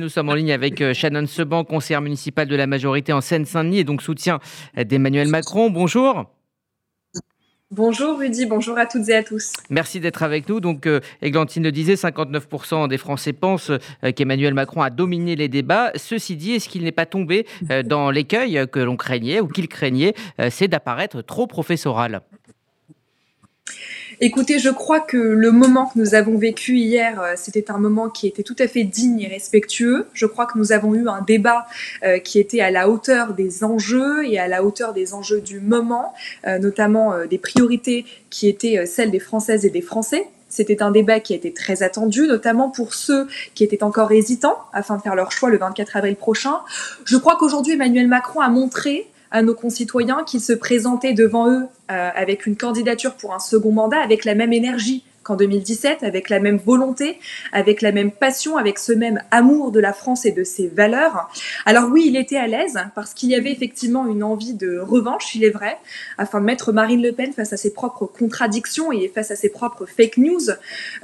Nous sommes en ligne avec euh, Shannon Seban, conseillère municipale de la majorité en Seine-Saint-Denis et donc soutien d'Emmanuel Macron. Bonjour. Bonjour Rudy, bonjour à toutes et à tous. Merci d'être avec nous. Donc, euh, Églantine le disait, 59% des Français pensent euh, qu'Emmanuel Macron a dominé les débats. Ceci dit, est-ce qu'il n'est pas tombé dans l'écueil que l'on craignait ou qu'il craignait, c'est d'apparaître trop professoral? Écoutez, je crois que le moment que nous avons vécu hier, euh, c'était un moment qui était tout à fait digne et respectueux. Je crois que nous avons eu un débat euh, qui était à la hauteur des enjeux et à la hauteur des enjeux du moment, euh, notamment des priorités qui étaient celles des Françaises et des Français. C'était un débat qui a été très attendu, notamment pour ceux qui étaient encore hésitants afin de faire leur choix le 24 avril prochain. Je crois qu'aujourd'hui, Emmanuel Macron a montré à nos concitoyens qu'il se présentait devant eux euh, avec une candidature pour un second mandat avec la même énergie qu'en 2017, avec la même volonté, avec la même passion, avec ce même amour de la France et de ses valeurs. Alors oui, il était à l'aise parce qu'il y avait effectivement une envie de revanche, il est vrai, afin de mettre Marine Le Pen face à ses propres contradictions et face à ses propres fake news.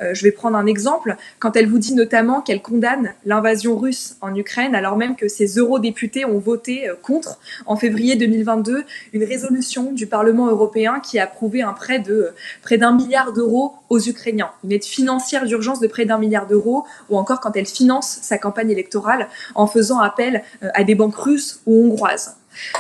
Euh, je vais prendre un exemple. Quand elle vous dit notamment qu'elle condamne l'invasion russe en Ukraine, alors même que ses eurodéputés ont voté euh, contre en février 2022 une résolution du Parlement européen qui a approuvé un prêt de euh, près d'un milliard d'euros aux Ukrainiens, une aide financière d'urgence de près d'un milliard d'euros, ou encore quand elle finance sa campagne électorale en faisant appel euh, à des banques russes ou hongroises.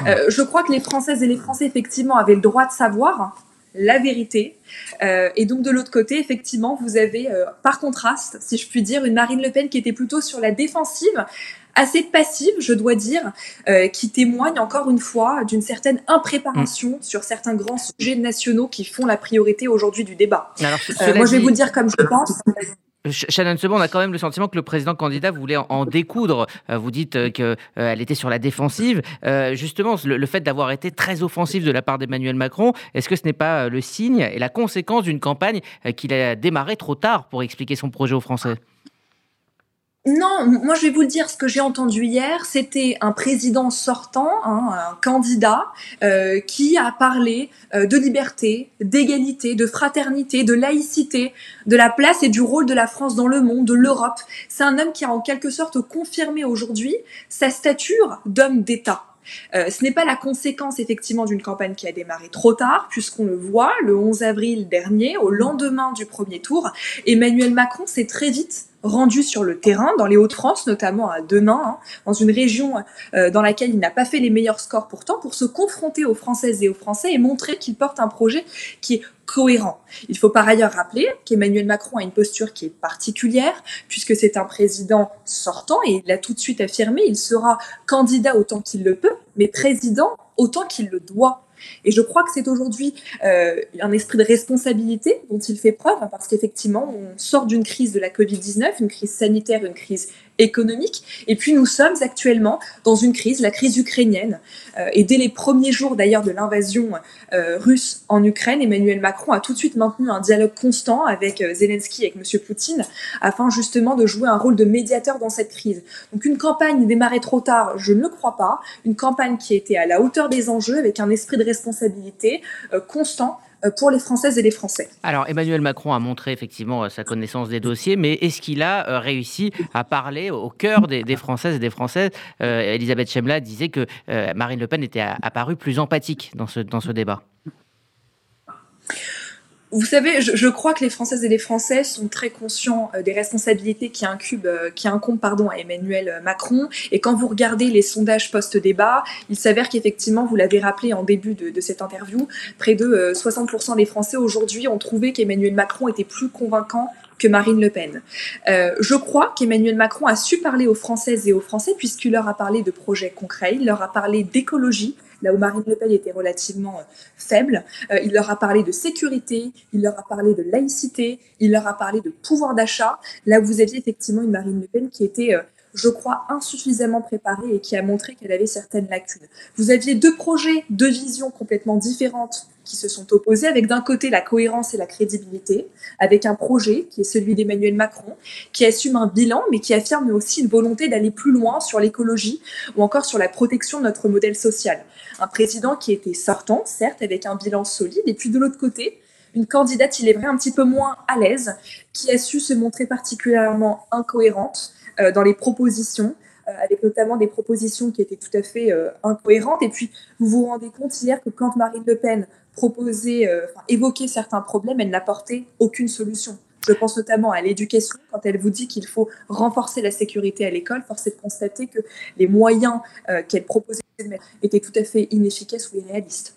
Euh, je crois que les Françaises et les Français, effectivement, avaient le droit de savoir la vérité. Euh, et donc de l'autre côté, effectivement, vous avez, par contraste, si je puis dire, une Marine Le Pen qui était plutôt sur la défensive, assez passive, je dois dire, euh, qui témoigne encore une fois d'une certaine impréparation mm. sur certains grands sujets nationaux qui font la priorité aujourd'hui du débat. Euh, moi, je vais vous dire comme je pense. Shannon Sebon, on a quand même le sentiment que le président candidat voulait en découdre. Euh, vous dites qu'elle était sur la défensive. justement, le, fait d'avoir été très offensif de la part d'Emmanuel Macron, est-ce que ce n'est pas le signe et la conséquence d'une campagne qu'il a démarré trop tard pour expliquer son projet aux Français? Non, moi je vais vous dire, ce que j'ai entendu hier, c'était un président sortant, hein, un candidat, euh, qui a parlé euh, de liberté, d'égalité, de fraternité, de laïcité, de la place et du rôle de la France dans le monde, de l'Europe. C'est un homme qui a en quelque sorte confirmé aujourd'hui sa stature d'homme d'État. Euh, ce n'est pas la conséquence effectivement d'une campagne qui a démarré trop tard, puisqu'on le voit, le 11 avril dernier, au lendemain du premier tour, Emmanuel Macron s'est très vite rendu sur le terrain, dans les Hauts-de-France, notamment à Denain, hein, dans une région euh, dans laquelle il n'a pas fait les meilleurs scores pourtant, pour se confronter aux Françaises et aux Français et montrer qu'il porte un projet qui est cohérent. Il faut par ailleurs rappeler qu'Emmanuel Macron a une posture qui est particulière, puisque c'est un président sortant, et il l'a tout de suite affirmé, il sera candidat autant qu'il le peut, mais président autant qu'il le doit. Et je crois que c'est aujourd'hui euh, un esprit de responsabilité dont il fait preuve, hein, parce qu'effectivement, on sort d'une crise de la Covid-19, une crise sanitaire, une crise économique, et puis nous sommes actuellement dans une crise, la crise ukrainienne. Euh, et dès les premiers jours d'ailleurs de l'invasion euh, russe en Ukraine, Emmanuel Macron a tout de suite maintenu un dialogue constant avec Zelensky, avec M. Poutine, afin justement de jouer un rôle de médiateur dans cette crise. Donc une campagne démarrée trop tard, je ne le crois pas, une campagne qui était à la hauteur des enjeux, avec un esprit de responsabilité euh, constant euh, pour les Françaises et les Français. Alors Emmanuel Macron a montré effectivement euh, sa connaissance des dossiers, mais est-ce qu'il a réussi à parler au cœur des, Françaises et des Français? Elisabeth Chemla disait que Marine Le Pen était apparue plus empathique dans ce, dans ce débat. Vous savez, je, crois que les Françaises et les Français sont très conscients euh, des responsabilités qui, incubent, euh, qui incombent pardon, à Emmanuel euh, Macron. Et quand vous regardez les sondages post-débat, il s'avère qu'effectivement, vous l'avez rappelé en début de, cette interview, près de 60% des Français aujourd'hui ont trouvé qu'Emmanuel Macron était plus convaincant que Marine Le Pen. je crois qu'Emmanuel Macron a su parler aux Françaises et aux Français puisqu'il leur a parlé de projets concrets, il leur a parlé d'écologie, là où Marine Le Pen était relativement euh, faible. Euh, il leur a parlé de sécurité, il leur a parlé de laïcité, il leur a parlé de pouvoir d'achat, là où vous aviez effectivement une Marine Le Pen qui était euh, je crois, insuffisamment préparée et qui a montré qu'elle avait certaines lacunes. Vous aviez deux projets, deux visions complètement différentes qui se sont opposées, avec d'un côté la cohérence et la crédibilité, avec un projet qui est celui d'Emmanuel Macron, qui assume un bilan, mais qui affirme aussi une volonté d'aller plus loin sur l'écologie ou encore sur la protection de notre modèle social. Un président qui était sortant, certes, avec un bilan solide, et puis de l'autre côté, une candidate, il est vrai, un petit peu moins à l'aise, qui a su se montrer particulièrement incohérente, dans les propositions. avec notamment des propositions qui étaient tout à fait incohérentes. Et puis, vous vous rendez compte hier que quand Marine Le Pen proposait, évoquait certains problèmes, elle n'apportait aucune solution. Je pense notamment à l'éducation, quand elle vous dit qu'il faut renforcer la sécurité à l'école, force est de constater que les moyens qu'elle proposait étaient tout à fait inefficaces ou irréalistes.